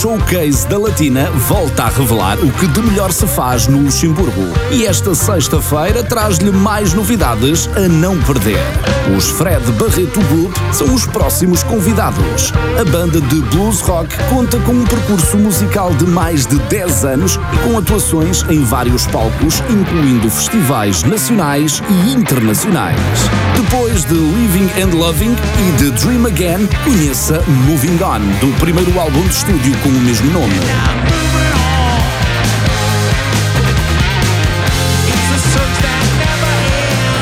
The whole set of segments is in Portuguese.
Showcase da Latina volta a revelar o que de melhor se faz no Luxemburgo. E esta sexta-feira traz-lhe mais novidades a não perder. Os Fred Barreto Group são os próximos convidados. A banda de blues rock conta com um percurso musical de mais de 10 anos e com atuações em vários palcos, incluindo festivais nacionais e internacionais. Depois de Living and Loving e de Dream Again, conheça Moving On, do primeiro álbum de estúdio com o mesmo nome.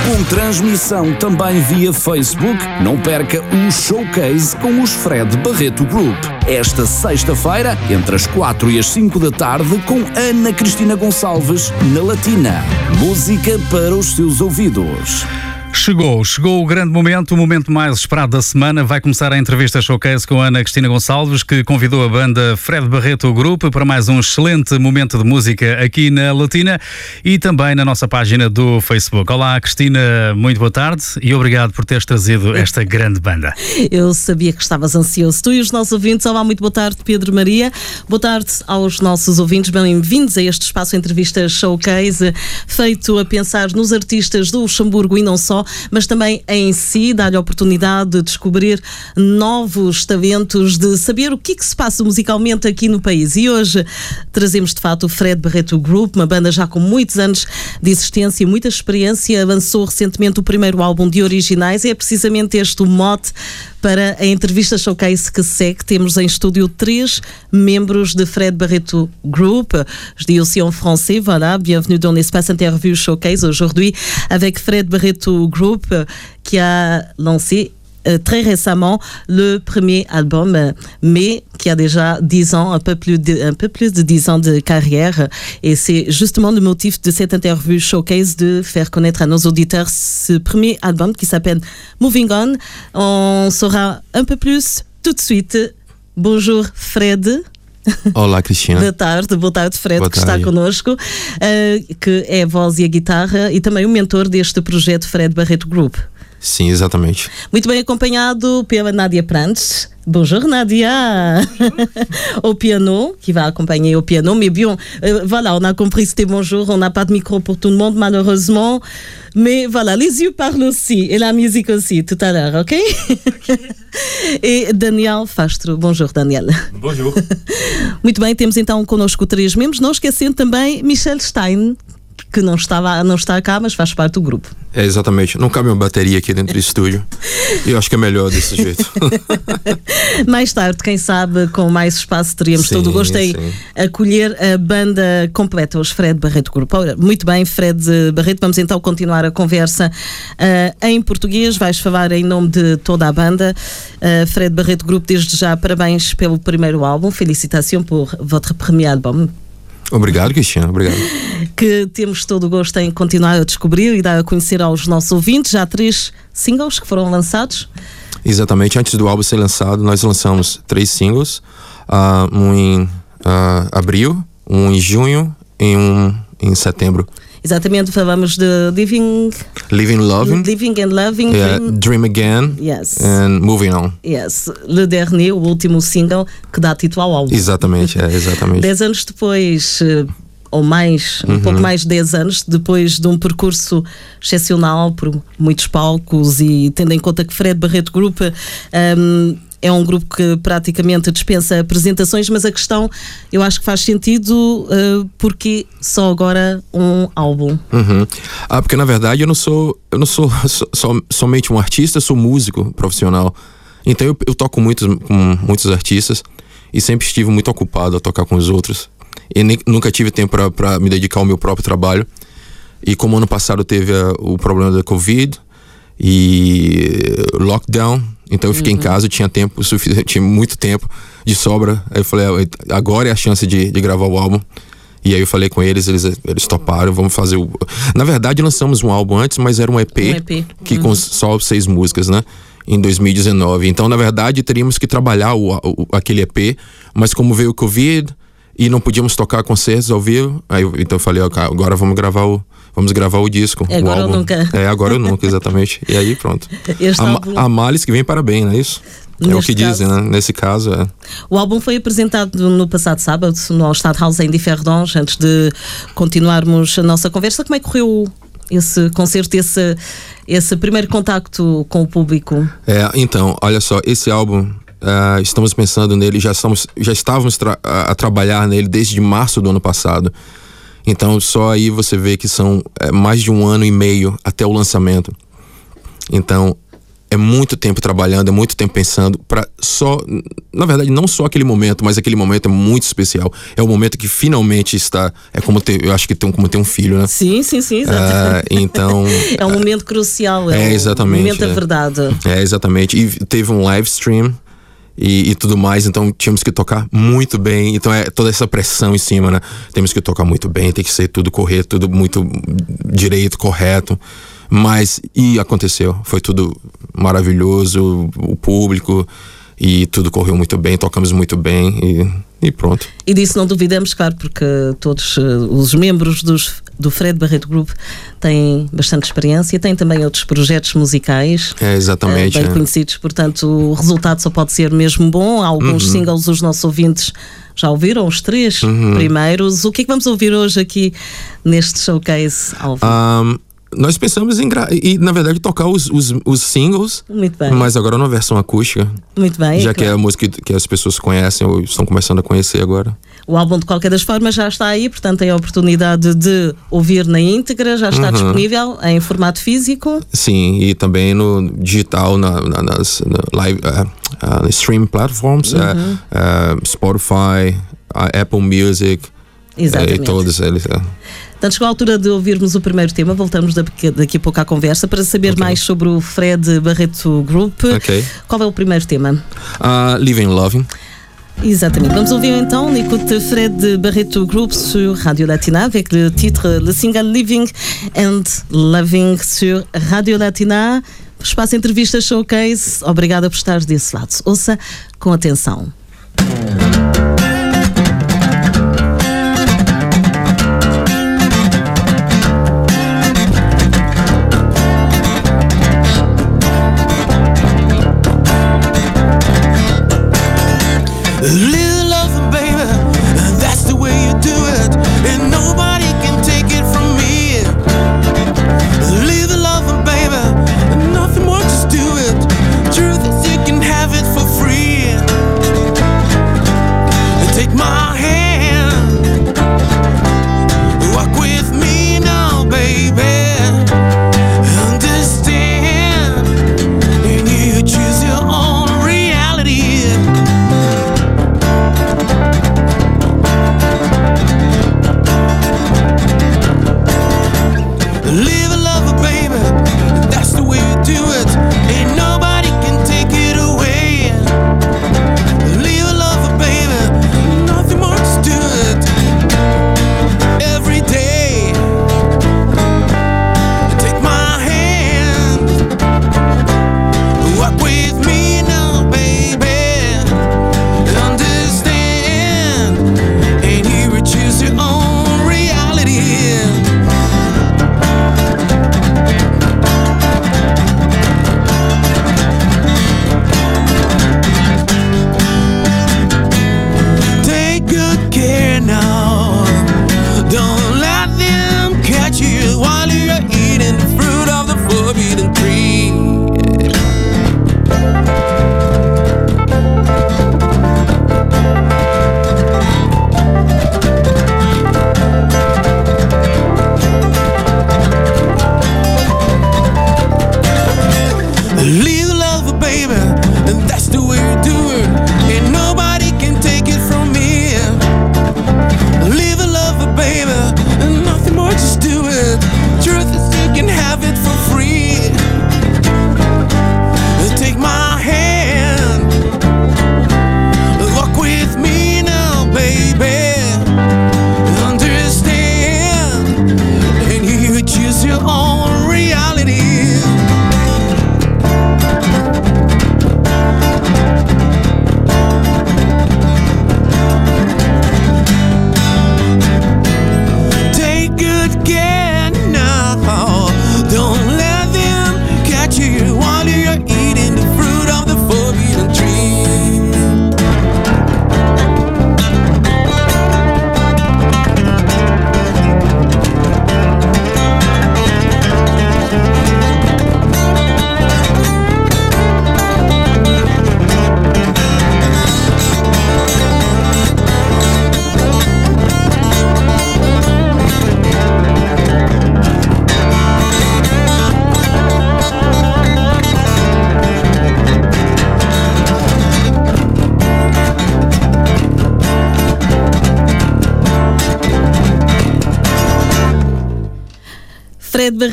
Com transmissão também via Facebook, não perca o showcase com os Fred Barreto Group. Esta sexta-feira, entre as 4 e as 5 da tarde, com Ana Cristina Gonçalves, na Latina. Música para os seus ouvidos. Chegou, chegou o grande momento, o momento mais esperado da semana. Vai começar a entrevista showcase com Ana Cristina Gonçalves, que convidou a banda Fred Barreto Grupo para mais um excelente momento de música aqui na Latina e também na nossa página do Facebook. Olá, Cristina, muito boa tarde e obrigado por teres trazido esta grande banda. Eu sabia que estavas ansioso. Tu e os nossos ouvintes. Olá, muito boa tarde, Pedro Maria. Boa tarde aos nossos ouvintes. Bem-vindos a este espaço entrevista showcase, feito a pensar nos artistas do Luxemburgo e não só mas também em si dar-lhe a oportunidade de descobrir novos talentos, de saber o que, é que se passa musicalmente aqui no país. E hoje trazemos de fato o Fred Barreto Group, uma banda já com muitos anos de existência e muita experiência. Lançou recentemente o primeiro álbum de originais e é precisamente este o mote para a entrevista showcase que segue. Temos em estúdio três membros de Fred Barreto Group. Je dis aussi en français, voilà, bienvenue dans l'espace interview showcase aujourd'hui avec Fred Barreto Group qui a lancé euh, très récemment le premier album, euh, mais qui a déjà 10 ans, un peu plus de, un peu plus de 10 ans de carrière. Et c'est justement le motif de cette interview showcase de faire connaître à nos auditeurs ce premier album qui s'appelle Moving On. On saura un peu plus tout de suite. Bonjour Fred. Olá, Cristina. Boa tarde, boa tarde, Fred, Boa que está tarde. connosco, uh, que é a voz e a guitarra e também o mentor deste projeto Fred Barreto Group. Sim, exatamente. Muito bem acompanhado pela Nadia Prantes. Bonjour Nadia Au piano, qui va accompagner au piano. Mais bien, euh, voilà, on a compris c'était bonjour. On n'a pas de micro pour tout le monde, malheureusement. Mais voilà, les yeux parlent aussi. Et la musique aussi, tout à l'heure, ok, Et Daniel Fastro. Bonjour, Daniel. Bonjour. Muito bem, temos então connosco três membros, não esquecendo também Michel Stein, que não, estava, não está cá, mas faz parte do grupo. É, exatamente. Não cabe uma bateria aqui dentro do estúdio. Eu acho que é melhor desse jeito. mais tarde, quem sabe, com mais espaço, teríamos Sim, todo o gosto em acolher a banda completa, os Fred Barreto Grupo. Ora, muito bem, Fred Barreto, vamos então continuar a conversa ah, em português. Vais falar em nome de toda a banda. Ah, Fred Barreto Grupo, desde já, parabéns pelo primeiro álbum. Felicitação por votre premier album. Obrigado, Cristina. Obrigado. que temos todo o gosto em continuar a descobrir e dar a conhecer aos nossos ouvintes. Já há três singles que foram lançados. Exatamente. Antes do álbum ser lançado, nós lançamos três singles. ah, um em ah, abril, um em junho e um em setembro. Exatamente, falamos de Living, Living Loving, Living and Loving. yeah, Dream- Again Yes. and Moving On. Yes, Le Dernier, o último single que dá título ao álbum. Exatamente, é, exatamente. Dez anos depois, eh, ou mais, um pouco mais de 10 anos, depois de um percurso excepcional por muitos palcos e tendo em conta que Fred Barreto Group ehm, é um grupo que praticamente dispensa apresentações, mas a questão eu acho que faz sentido eh, porque só agora um álbum. Uhum. Ah, porque na verdade eu não sou, eu não sou so- so- somente um artista, sou músico profissional. Então eu, eu toco muitos, com muitos artistas e sempre estive muito ocupado a tocar com os outros. E nem- nunca tive tempo para me dedicar ao meu próprio trabalho. E como ano passado teve ah, o problema da Covid e lockdown, então eu fiquei em casa, tinha tempo, suficiente, tinha muito tempo de sobra. Aí eu falei, "Ah, agora é a chance de, de gravar o álbum. E aí eu falei com eles, eles, eles toparam, vamos fazer o. Na verdade, lançamos um álbum antes, mas era um EP, Um EP, que com só seis músicas, né? Em 2019. Então, na verdade, teríamos que trabalhar o, o- aquele EP, mas como veio o Covid e não podíamos tocar concertos ao vivo. Aí, então eu falei, agora vamos gravar o, vamos gravar o disco. É agora o ou nunca. É, agora ou nunca, exatamente. e aí pronto. A, álbum... a males que vem para bem, não é isso? É o que caso, dizem, né? Nesse caso, é. O álbum foi apresentado no passado sábado no Stadthaus em Differdons. Antes de continuarmos a nossa conversa, como é que correu esse concerto, esse, esse primeiro contacto com o público? É, então, olha só, esse álbum Uh, estamos pensando nele, já, estamos, já estávamos tra a, a, trabalhar nele desde março do ano passado. Então, só aí você vê que são é, mais de um ano e meio até o lançamento. Então, é muito tempo trabalhando, é muito tempo pensando para só, na verdade, não só aquele momento, mas aquele momento é muito especial. É o momento que finalmente está, é como ter, eu acho que tem como ter um filho, né? Sim, sim, sim, exatamente. Uh, então, é um momento crucial, é, é exatamente, um momento da é, verdade. É exatamente. E teve um live stream e, e, tudo mais, então tínhamos que tocar muito bem. Então é toda essa pressão em cima, né? Temos que tocar muito bem, tem que ser tudo correto, tudo muito direito, correto. Mas, e aconteceu, foi tudo maravilhoso, o público, e tudo correu muito bem, tocamos muito bem e, e pronto. E disso não duvidamos, claro, porque todos uh, os membros dos, do Fred Barreto Group têm bastante experiência, têm também outros projetos musicais é, exatamente, uh, bem é. conhecidos, portanto o resultado só pode ser mesmo bom. Há alguns uhum. singles os nossos ouvintes já ouviram os três uhum. primeiros. O que é que vamos ouvir hoje aqui neste showcase ao vivo? Um, nós pensamos em e na verdade tocar os, os, os, singles, mas agora numa versão acústica. Muito bem. Já que é a música que, que as pessoas conhecem ou estão começando a conhecer agora. O álbum de qualquer das formas já está aí, portanto tem a oportunidade de ouvir na íntegra, já está uhum. disponível em formato físico. Sim, e também no digital, na, na, nas na live, uh, uh, stream platforms, uh, uhum. uh, Spotify, Apple Music, Exatamente. e todos eles. Portanto, chegou a altura de ouvirmos o primeiro tema, voltamos daqui, a pouco à conversa para saber okay. mais sobre o Fred Barreto Group. Okay. Qual é o primeiro tema? Uh, Living Loving. Exactement. Vamos ouvir então, on écoute Fred Barreto Group sur Radio Latina avec le titre, le single Living and Loving sur Radio Latina. Espaço Entrevista Showcase. Obrigada por estar desse lado. Ouça com atenção.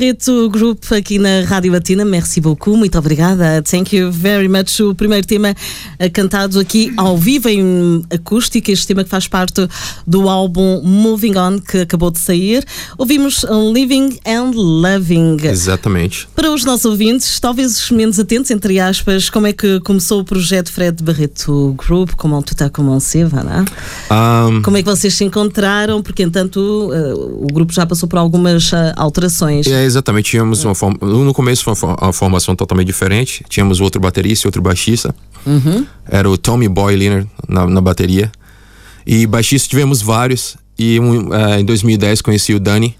Barreto Group aqui na Rádio Latina, merci beaucoup, muito obrigada, thank you very much. O primeiro tema eh, cantado aqui ao vivo em acústica, este tema que faz parte do álbum Moving On que acabou de sair. Ouvimos Living and Loving. Exatamente. Para os nossos ouvintes, talvez menos atentos, entre aspas, como é que começou o projeto Fred Barreto Group, como tudo está voilà. Um... Como é que vocês se encontraram? Porque, entanto, uh, o grupo já passou por algumas uh, alterações. É, exatamente. Tínhamos uma forma. No começo foi uma formação totalmente diferente. Tínhamos outro baterista e outro baixista. Uhum. Era o Tommy Boy Liner na, na bateria. E baixista tivemos vários. E um, uh, em 2010 conheci o Dani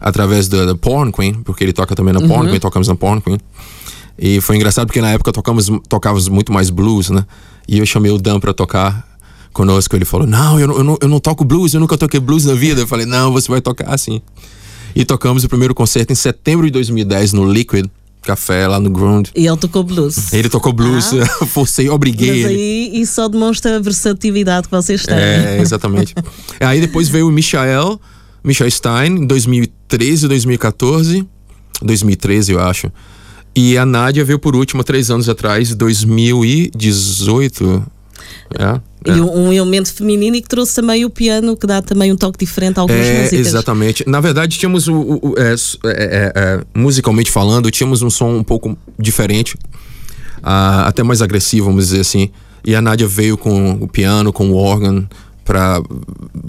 através da, Porn Queen, porque ele toca também na uhum. Porn Queen, tocamos na Porn Queen. E foi engraçado porque na época tocamos, tocávamos muito mais blues, né? E eu chamei o Dan para tocar conosco. Ele falou: Não eu, não, eu não, eu não toco blues, eu nunca toquei blues na vida. Eu falei: Não, você vai tocar assim. E tocamos o primeiro concerto em setembro de 2010 no Liquid Café, lá no Ground. E ele tocou blues. Ele tocou blues, ah. forcei, obriguei. Mas aí isso só demonstra a versatilidade que vocês têm. É, exatamente. aí depois veio o Michael, Michael Stein, em 2013, 2014. 2013, eu acho. E a Nádia veio por último, três anos atrás, 2018. É, é. E um elemento feminino e que trouxe também o piano, que dá também um toque diferente a algumas é, músicas. Exatamente. Na verdade, tínhamos, o, o, o é, é, é, musicalmente falando, tínhamos um som um pouco diferente, uh, até mais agressivo, vamos dizer assim. E a Nádia veio com o piano, com o órgão, para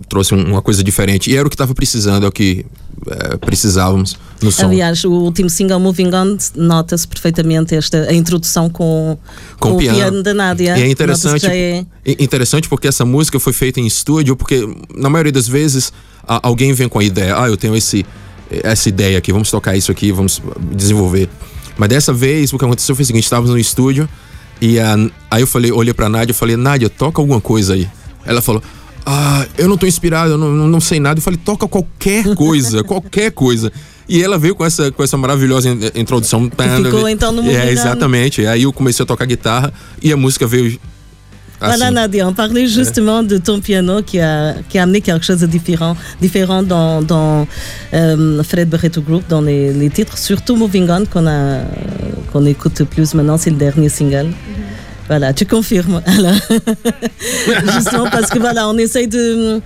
trouxe uma coisa diferente. E era o que estava precisando, é o que é, precisávamos no som. Aliás, o último single Moving On nota-se perfeitamente esta a introdução com, com, com o piano. piano da Nádia. E é interessante, é... interessante porque essa música foi feita em estúdio, porque na maioria das vezes alguém vem com a ideia, ah, eu tenho esse essa ideia aqui, vamos tocar isso aqui, vamos desenvolver. Mas dessa vez o que aconteceu foi o seguinte, estávamos no estúdio e a, aí eu falei, olhei para Nádia e falei, Nádia, toca alguma coisa aí. Ela falou, ah, eu não tô inspirado, eu não, não sei nada. Eu falei, toca qualquer coisa, qualquer coisa. E ela veio com essa, com essa maravilhosa introdução. Ficou então no É, exatamente. Aí eu comecei a tocar guitarra e a música veio Assim. Voilà Nadia, on parlait justement de ton piano qui a, qui a amené quelque chose de différent, différent dans, dans euh, Fred Barreto Group, dans les, les, titres, surtout Moving On qu'on qu'on écoute plus maintenant, c'est le dernier single. Voilà, tu confirmes. Alors, justement parce que voilà, on essaye de,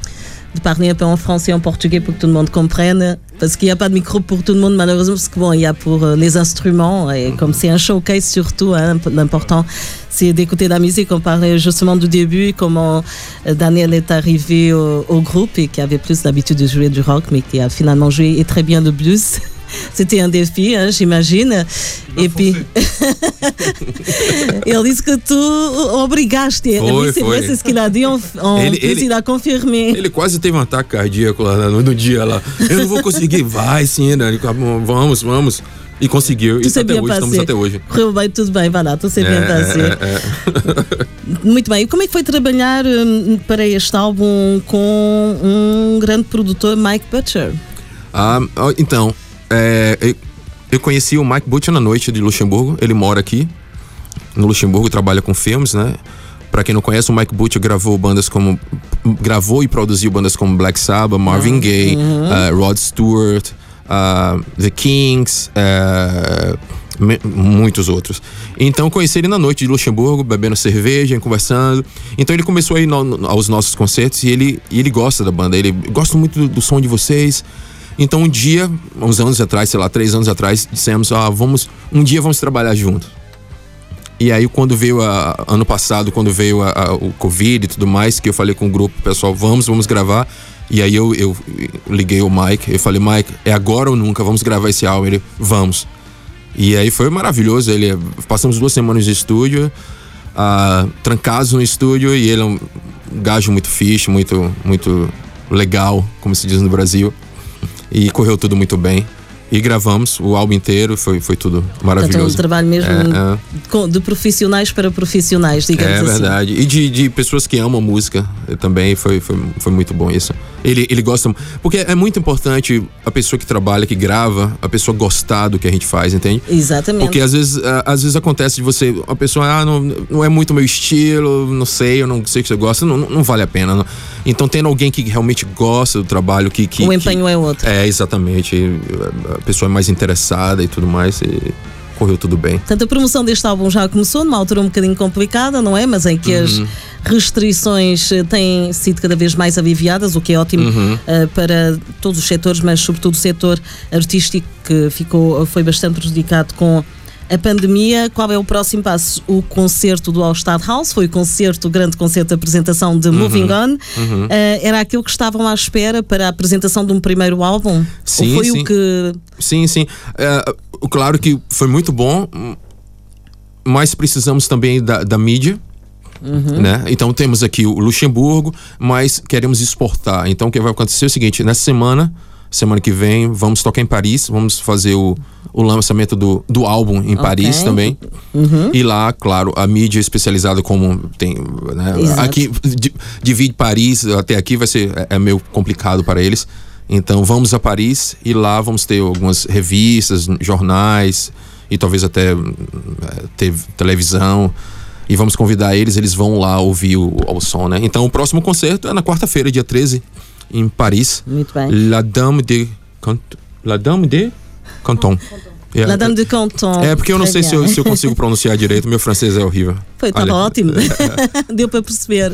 de, parler un peu en français et en portugais pour que tout le monde comprenne. Parce qu'il n'y a pas de micro pour tout le monde, malheureusement, parce que bon, il y a pour euh, les instruments. Et comme c'est un showcase surtout, hein, l'important, c'est d'écouter la musique. On parlait justement du début, comment euh, Daniel est arrivé au, au groupe et qui avait plus l'habitude de jouer du rock, mais qui a finalement joué et très bien de blues. C'était un défi, hein, j'imagine. E puis, ele disse que tu obrigaste. Foi, foi. Ce qu'il a dit en ele, ele, il a confirmé. Ele quase teve um ataque cardíaco lá no, no dia lá. Eu não vou conseguir. Vai sim, Dani. Vamos, vamos. E conseguiu. Tu e até hoje, estamos até hoje. Correu bem, tudo bem, vai lá, tu sei bem é, fazer. É, é. Muito bem. E como é que foi trabalhar hum, para este álbum com um grande produtor, Mike Butcher? Ah, então, é, eu conheci o Mike Butcher na noite de Luxemburgo. Ele mora aqui no Luxemburgo, trabalha com filmes, né? Para quem não conhece, o Mike Butcher gravou bandas como gravou e produziu bandas como Black Sabbath, Marvin uhum. Gaye, uh, Rod Stewart, uh, The Kings, uh, muitos outros. Então conheci ele na noite de Luxemburgo, bebendo cerveja, conversando. Então ele começou a ir no, no, aos nossos concertos e ele, e ele gosta da banda. Ele gosta muito do, do som de vocês. Então um dia, uns anos atrás, sei lá, três anos atrás, dissemos, ah, vamos, um dia vamos trabalhar juntos. E aí quando veio a, ano passado, quando veio a, a, o Covid e tudo mais, que eu falei com o grupo, pessoal, vamos, vamos gravar. E aí eu, eu liguei o Mike, eu falei, Mike, é agora ou nunca, vamos gravar esse álbum. Ele, vamos. E aí foi maravilhoso, ele, passamos duas semanas de estúdio, uh, trancados no estúdio, e ele é um gajo muito fixe, muito, muito legal, como se diz no Brasil. E correu tudo muito bem. E gravamos o álbum inteiro, foi, foi tudo maravilhoso. Então, um trabalho mesmo é, é. de profissionais para profissionais, digamos é, assim. É verdade. E de, de pessoas que amam música também, foi, foi, foi muito bom isso. Ele, ele gosta. Porque é muito importante a pessoa que trabalha, que grava, a pessoa gostar do que a gente faz, entende? Exatamente. Porque às vezes, às vezes acontece de você, a pessoa, ah, não, não é muito meu estilo, não sei, eu não sei o que você gosta, não, não vale a pena. Não. Então, tendo alguém que realmente gosta do trabalho, que. que o empenho que, é outro. É, exatamente. Pessoa é mais interessada e tudo mais. E correu tudo bem. Portanto, a promoção deste álbum já começou numa altura um bocadinho complicada, não é? Mas em que as restrições eh, têm sido cada vez mais aliviadas, o que é ótimo uh, para todos os setores, mas sobretudo o setor artístico que ficou, foi bastante prejudicado com a pandemia, qual é o próximo passo? O concerto do All Star House, foi o concerto, o grande concerto de apresentação de Moving On. Uhum. Uh, era aquilo que estavam à espera para a apresentação de um primeiro álbum? Sim, Ou foi sim. o que. Sim, sim. É, claro que foi muito bom, mas precisamos também da, da mídia. Né? Então temos aqui o Luxemburgo, mas queremos exportar. Então o que vai acontecer é o seguinte: nessa semana, semana que vem, vamos tocar em Paris, vamos fazer o, o lançamento do, do álbum em Paris também. E lá, claro, a mídia especializada como tem. Né? Aqui di- divide Paris até aqui vai ser é, é meio complicado para eles. Então vamos a Paris e lá vamos ter algumas revistas, jornais e talvez até eh, ter televisão. E vamos convidar eles, eles vão lá ouvir o, o som, né? Então o próximo concerto é na quarta-feira, dia 13, em Paris. Muito bem. La Dame de Cant La Dame de Canton. É, La Dame de Canton. é porque eu não sei se eu, se eu consigo pronunciar direito, meu francês é horrível. Foi, estava ótimo. Deu para perceber.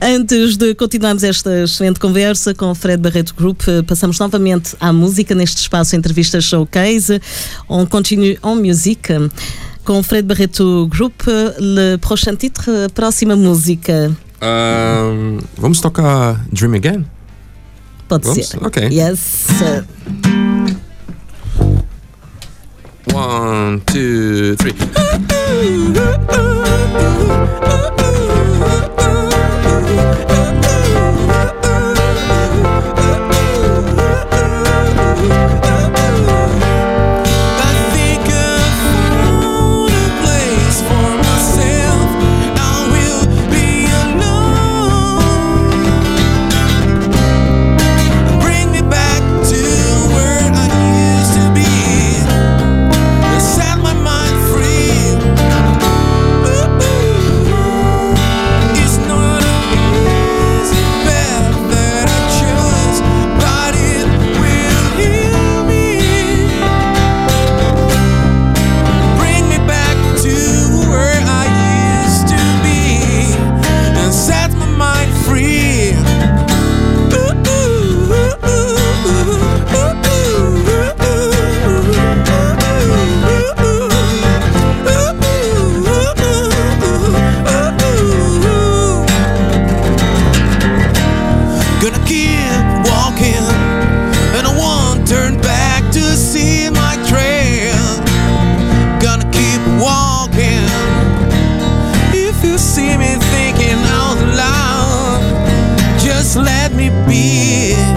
É. Antes de continuarmos esta excelente conversa com o Fred Barreto Group, eh, passamos novamente à música neste espaço Entrevista Showcase. On continue en musique. Com o Fred Barreto Group, eh, le prochain titre, próxima música. Ahn, vamos tocar Dream Again? Pode Vamos? ser. Ok. Yes. One, two, three. If you see me thinking out loud, just let me be.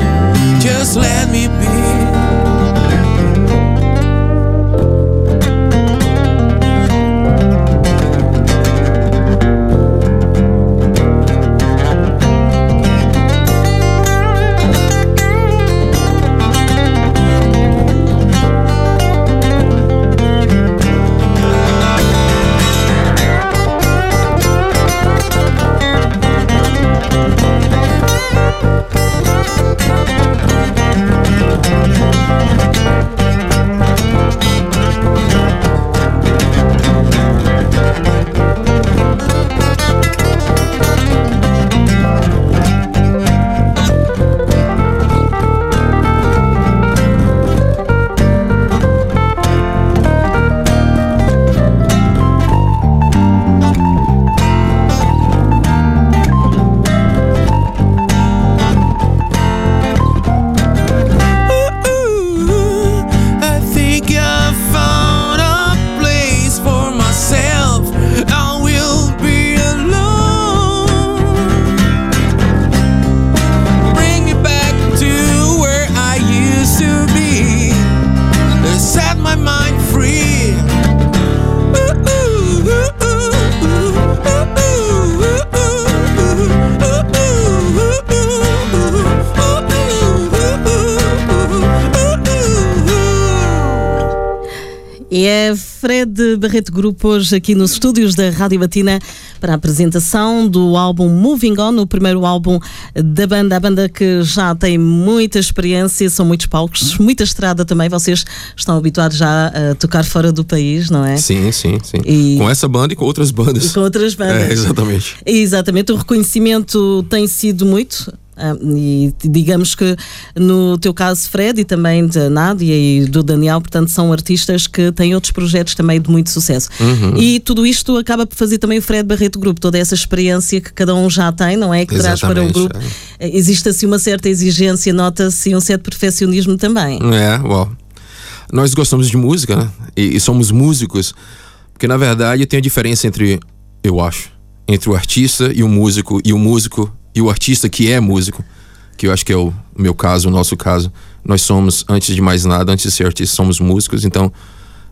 Fred Barreto Grupo hoje aqui nos estúdios da Rádio Batina para a apresentação do álbum Moving On, o primeiro álbum da banda, a banda que já tem muita experiência, são muitos palcos, muita estrada também. Vocês estão habituados já a tocar fora do país, não é? Sim, sim, sim. E- Com essa banda e com outras bandas. E com outras bandas. É, exatamente. Exatamente, o reconhecimento tem sido muito. E digamos que no teu caso, Fred, e também da Nádia e do Daniel, portanto, são artistas que têm outros projetos também de muito sucesso. Uhum. E tudo isto acaba por fazer também o Fred Barreto Grupo, toda essa experiência que cada um já tem, não é? Que traz para o Exatamente, grupo. Existe assim uma certa exigência, nota-se um certo perfeccionismo também. É, uau. Nós gostamos de música, né? E, e somos músicos. Porque, na verdade, tem a diferença entre, eu acho, entre o artista e o músico, e o músico e o artista que é músico. Que eu acho que é o meu caso, o nosso caso. Nós somos, antes de mais nada, antes de ser artista, somos músicos. Então,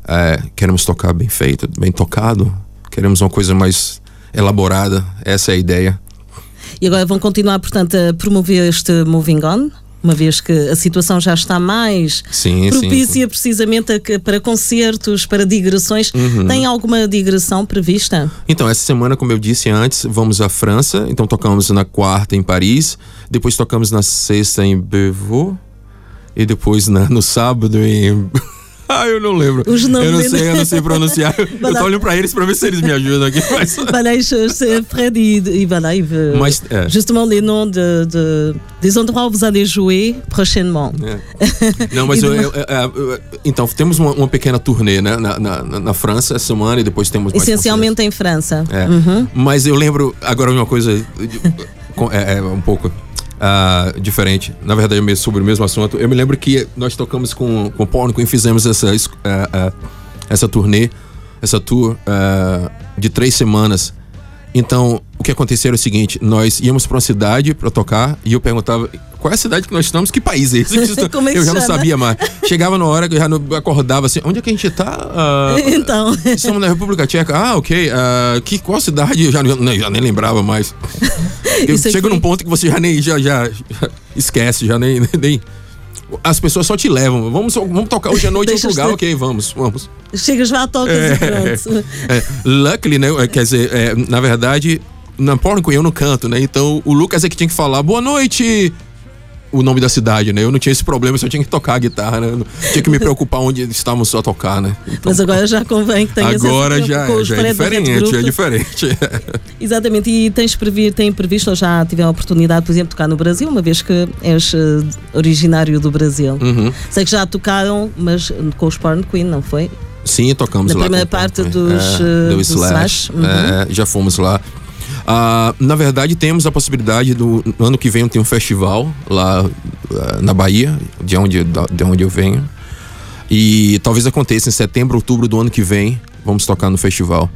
é, queremos tocar bem feito, bem tocado. Queremos uma coisa mais elaborada. Essa é a ideia. E agora vão continuar, portanto, a promover este Moving On, uma vez que a situação já está mais Sim, sim, propícia precisamente a para concertos, para digressões. Uhum. Tem alguma digressão prevista? Então, essa semana, como eu disse antes, vamos à França. Então, tocamos na quarta em Paris. Depois, tocamos na sexta em Beauvais. E depois, na- no sábado, em. Ah, eu não lembro. Os nomes eu não sei, eu não sei pronunciar. eu tô olhando pra eles pra ver se eles me ajudam aqui. Mas... C'est Fred et, il veut Mas, é. justement les noms de, de- des endroits où vous allez jouer prochainement. É. Não, mas E eu- eu- eu- eu- então, temos uma, uma pequena turnê né, na, na, na- França essa semana e depois temos Essencialmente em França. É. Uhum. Mas eu lembro agora uma coisa é, é um pouco ah, diferente. Na verdade, sobre o mesmo assunto. Eu me lembro que nós tocamos com, com o Porno e fizemos essa, es- ah, ah, essa turnê, essa tour ah, de três semanas. Então, o que aconteceu era o seguinte: nós íamos para uma cidade para tocar e eu perguntava qual é a cidade que nós estamos, que país é esse? é eu já não sabia mais. Chegava na hora que eu já não acordava assim: onde é que a gente tá? Ah, Então, Estamos na República Tcheca. Ah, ok. Ah, que, qual cidade? Eu já, nem- já nem lembrava mais. Eu Isso chego num ponto que você já nem já, já, já esquece, já nem, nem. As pessoas só te levam. Vamos, vamos tocar hoje à noite em outro lugar. Ok, vamos, vamos. chegas lá, tocas e pronto. É, luckily, né? é, Quer dizer, é, na verdade, na Porco eu não canto, né? Então o Lucas é que tinha que falar boa noite. O nome da cidade, né? Eu não tinha esse problema, só tinha que tocar a guitarra, né? Eu tinha que me preocupar onde estávamos só a tocar, né? Então, Mas agora já convém que tenhas agora essa- já, é, já é diferente, é diferente. Exatamente, e tens previ, têm previsto ou já tiveram a oportunidade, por exemplo, de tocar no Brasil, uma vez que és eh, originário do Brasil. Uhum. Sei que já tocaram, mas com os Porn Queen, não foi? Sim, tocamos Na lá. primeira com o parte dos, é, eh, do do Slash. Slash, uhum. É, já fomos lá. Ah, na verdade, temos a possibilidade do no ano que vem tem um festival lá ah, na Bahia, de onde, de onde eu venho. E talvez aconteça em setembro, outubro do ano que vem. Vamos tocar no festival.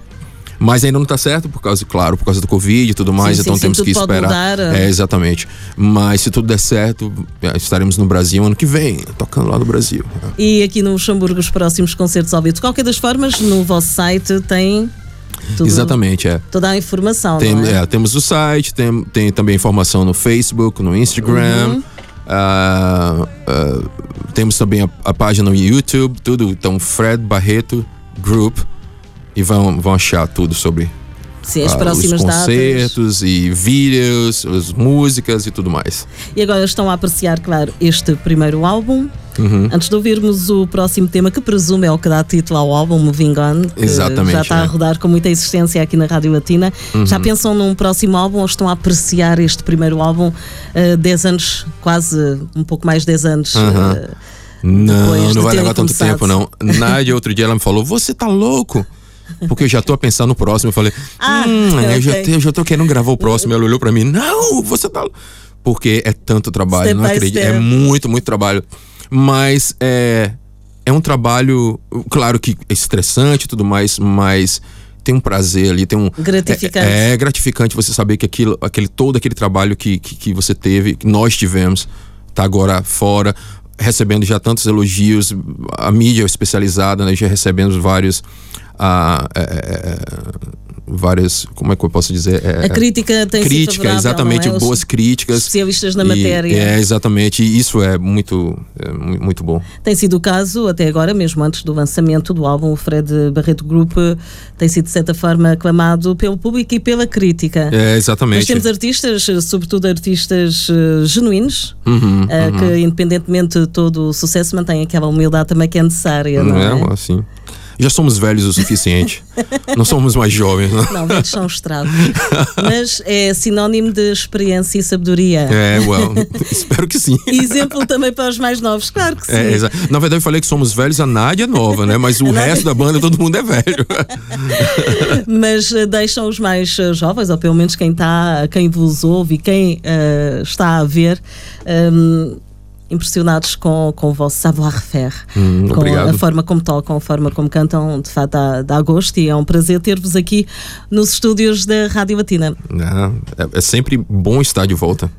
Mas ainda não tá certo, por causa, claro, por causa do Covid e tudo mais, Sim, então sim, temos que esperar. mudar. É, exatamente. Mas se tudo der certo, é, estaremos no Brasil ano que vem, tocando lá no Brasil. E aqui no Luxemburgo, os próximos concertos ao vivo. De qualquer das formas, no vosso site tem tudo- Exatamente, é. toda a informação. Tem- é? é, temos o site, tem, tem também informação no Facebook, no Instagram. Uhum. ah, ah, temos também a, a página no YouTube, tudo. Então, Fred Barreto Group. E vão, vão achar tudo sobre Sim, as ah, os próximas datas. concertos e vídeos, as músicas e tudo mais. E agora estão a apreciar, claro, este primeiro álbum. Uhum. Antes de ouvirmos o próximo tema, que presumo é o que dá título ao álbum, Moving On, que Exatamente, já está a é. rodar com muita existência aqui na Rádio Latina. Uhum. Já pensam num próximo álbum ou estão a apreciar este primeiro álbum, eh, 10 anos, quase um pouco mais de 10 anos? Uhum. eh, Não, não vai levar tanto começado. tempo, não. Nádia, outro dia, ela me falou: Você tá louco? Porque eu já tô a pensar no próximo. Eu falei: Ah, hum, eu, já, ok. te- eu já tô querendo gravar o próximo. Ela olhou pra mim: Não, você tá. louco." Porque é tanto trabalho, Step não acredito. É step. muito, muito trabalho. Mas é, é um trabalho, claro que é estressante e tudo mais, mas tem um prazer ali, tem um. Gratificante. É, é gratificante você saber que aquilo, aquele, todo aquele trabalho que, que, que você teve, que nós tivemos, tá agora fora, recebendo já tantos elogios, a mídia especializada, né, já recebemos vários. ah, é, é, várias, como é que eu posso dizer? É, A crítica tem crítica, exatamente, não é? Boas críticas. especialistas na E- matéria. É, exatamente, e isso é muito, é mu- muito bom. Tem sido o caso até agora, mesmo antes do lançamento do álbum, o Fred Barreto Group tem sido de certa forma aclamado pelo público e pela crítica. É, Nós exatamente. temos artistas, sobretudo artistas eh, genuínos, Uhum, eh, que independentemente de todo o sucesso mantêm aquela humildade também que é necessária, não é? É, assim. Já somos velhos o suficiente. não somos mais jovens. Não? Não, velhos são estragos. Mas é sinónimo de experiência e sabedoria. É, well, espero que sim. Exemplo também para os mais novos, claro que sim. É, Na verdade, eu falei que somos velhos, a Nádia é nova, né? Mas o resto da banda, todo mundo é velho. mas eh, deixam os mais eh, jovens, ou pelo menos quem está, quem vos ouve e quem eh, está a ver, ehm, impressionados com, com o vosso savoir-faire, Hum, com obrigado. a forma como tocam, a forma como cantam, de fato dá, dá gosto e é um prazer ter-vos aqui nos estúdios da Rádio Latina. É, é- é sempre bom estar de volta.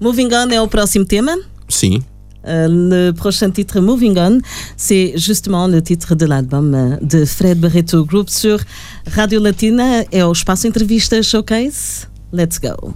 Moving On é o próximo tema. Sim. Euh, le prochain titre, Moving On, c'est justement le titre de l'album de Fred Barreto Group sur Radio Latina. É o espaço entrevista showcase. Let's go.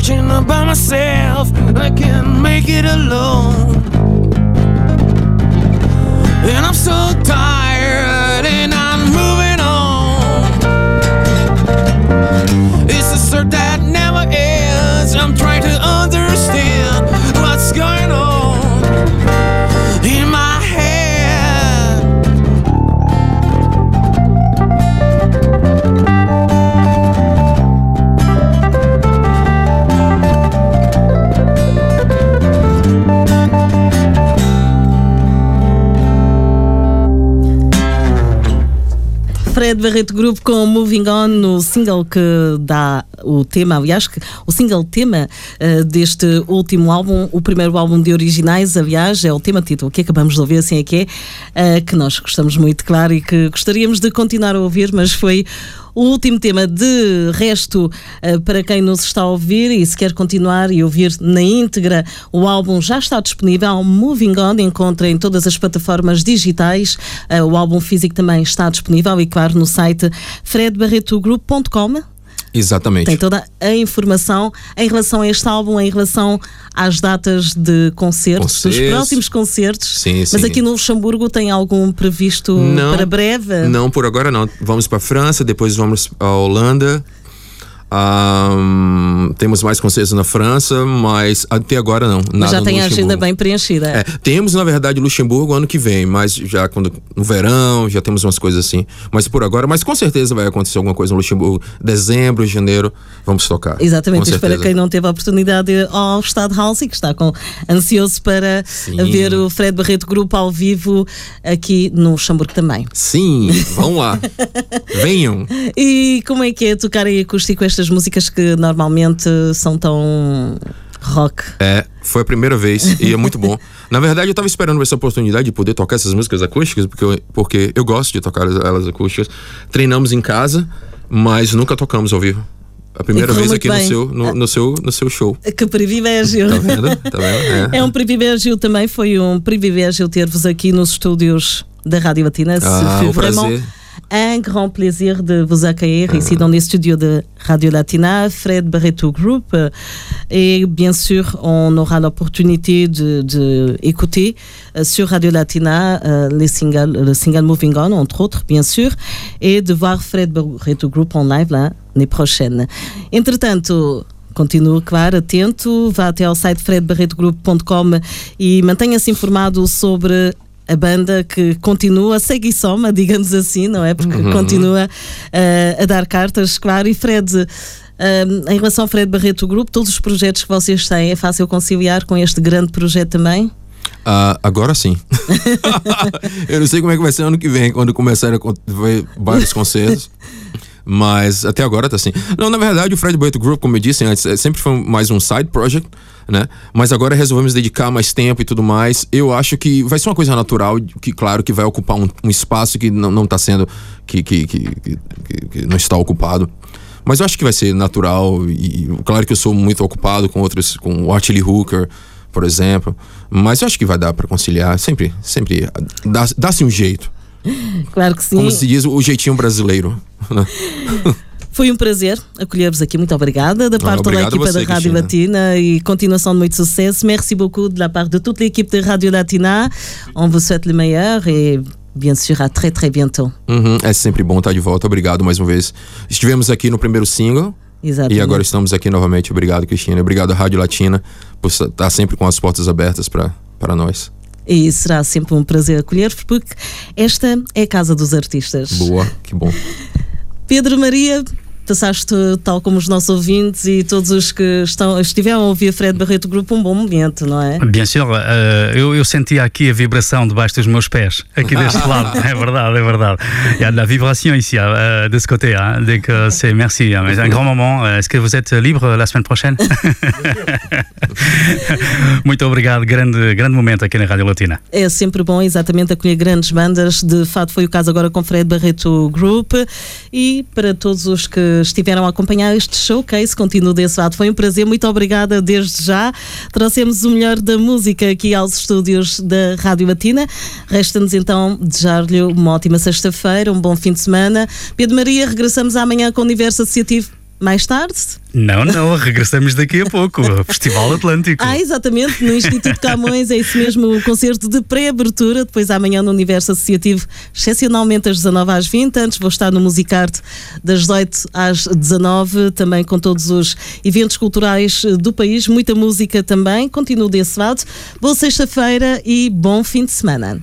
Searching by myself. I can't make it alone. And I'm so tired, Barreto Group com Moving On no single que dá o tema, aliás, que, o single tema uh, deste último álbum, o primeiro álbum de originais, aliás, é o tema título que acabamos de ouvir, assim é que é, uh, que nós gostamos muito, claro, e que gostaríamos de continuar a ouvir, mas foi o último tema. De resto, eh, para quem nos está a ouvir e se quer continuar e ouvir na íntegra, o álbum já está disponível. Moving On encontra em todas as plataformas digitais. O álbum físico também está disponível e, claro, no site fredbarretogroup.com. Exatamente. Tem toda a informação em relação a este álbum, em relação às datas de concertos, dos Concertos. próximos concertos. Sim, Mas sim. aqui no Luxemburgo tem algum previsto Não. para breve? Não, por agora não. Vamos para França, depois vamos à Holanda. Ahn, temos mais concertos na França, mas até agora não. Nada Mas já tem a agenda bem preenchida. É, temos, na verdade, Luxemburgo ano que vem, mas já quando, no verão, já temos umas coisas assim. Mas por agora, mas com certeza vai acontecer alguma coisa no Luxemburgo. Dezembro, janeiro, vamos tocar. Exatamente, para certeza. quem não teve a oportunidade ao Estado House e que está com, ansioso para Sim. ver o Fred Barreto Grupo ao vivo aqui no Luxemburgo também. Sim, vamos lá. Venham. E como é que é tocar em acústico estas músicas que normalmente são tão rock? É, foi a primeira vez e é muito bom. Na verdade, eu tava esperando essa oportunidade de poder tocar essas músicas acústicas, porque eu, porque eu gosto de tocar elas acústicas. Treinamos em casa, mas nunca tocamos ao vivo. A primeira vez aqui no seu, no, no seu, no seu show. Que privilégio! Tá vendo? Tá vendo? É um privilégio também, foi um privilégio ter-vos aqui nos estúdios da Rádio Latina. Ah, Foi vraiment prazer. Un grand plaisir de vous accueillir ici dans les studios de Radio Latina, Fred Barreto Group. Et bien sûr, on aura l'opportunité de, de euh, sur Radio Latina euh, le single Moving On, entre autres, bien sûr, et de voir Fred Barreto Group en live l'année prochaine. Entretanto, Continue, claro, atento, vá até ao site fredbarretogroup.com e mantenha-se informado sobre a banda que continua, segue e soma, digamos assim, não é? Porque continua eh, a dar cartas, claro. E Fred, eh, em relação ao Fred Barreto Group, todos os projetos que vocês têm, é fácil conciliar com este grande projeto também? Ah, agora sim. eu não sei como é que vai ser ano que vem, quando começarem a vários concertos. Mas até agora tá assim. Não, na verdade, o Fred Barreto Group, como eu disse antes, é- sempre foi mais um side project, né? Mas agora resolvemos dedicar mais tempo e tudo mais. Eu acho que vai ser uma coisa natural, que claro que vai ocupar um, um espaço que não, não tá sendo. Que, que, que, que- que- não está ocupado. Mas eu acho que vai ser natural e claro que eu sou muito ocupado com outros, com o Artley Hooker, por exemplo. Mas eu acho que vai dar para conciliar. Sempre, sempre dá- dá-se um jeito. Claro que sim. Como se diz, o jeitinho brasileiro. né? Foi um prazer acolher-vos aqui. Muito obrigada da parte da obrigado a equipa você, da Rádio Cristina. Latina e continuação de muito sucesso. Merci beaucoup de la part de toute l'équipe de Radio Latina. On vous souhaite le meilleur et bien sûr à très très bientôt. Uhum, é sempre bom estar de volta. Obrigado mais uma vez. Estivemos aqui no primeiro single. Exatamente. E agora estamos aqui novamente. Obrigado, Cristina. Obrigado Rádio Latina por estar sempre com as portas abertas para nós. E será sempre um prazer acolher-vos porque esta é a casa dos artistas. Boa, que bom. Pedro Maria, passaste, tal como os nossos ouvintes e todos os que estão, estiveram a ouvir Fred Barreto Grupo, um bom momento, não é? Bien sûr, eh, eu, eu sentia aqui a vibração debaixo dos meus pés, aqui deste lado. É verdade, é verdade. Il y a de la vibration ici, euh, de ce côté. Hein, que c'est merci, hein, mais un grand moment. Euh, Est-ce que vous êtes libre la semaine prochaine Muito obrigado, grande, grande momento aqui na Rádio Latina. É sempre bom, exatamente, acolher grandes bandas. De fato, foi o caso agora com Fred Barreto Group. E para todos os que estiveram a acompanhar este showcase, continuo desse lado. Foi um prazer, muito obrigada desde já. Trouxemos o melhor da música aqui aos estúdios da Rádio Latina. Resta-nos então desejar-lhe uma ótima sexta-feira, um bom fim de semana. Pedro Maria, regressamos amanhã com o Universo Associativo mais tarde. Não, não, regressamos daqui a pouco. Festival Atlântico. Ah, exatamente, no Instituto Camões, é isso mesmo, o concerto de pré-abertura, depois amanhã no Universo Associativo, excepcionalmente às 19 às 20, antes vou estar no Musicarte das 18 às 19, também com todos os eventos culturais eh, do país, muita música também, continuo desse lado. Boa sexta-feira e bom fim de semana.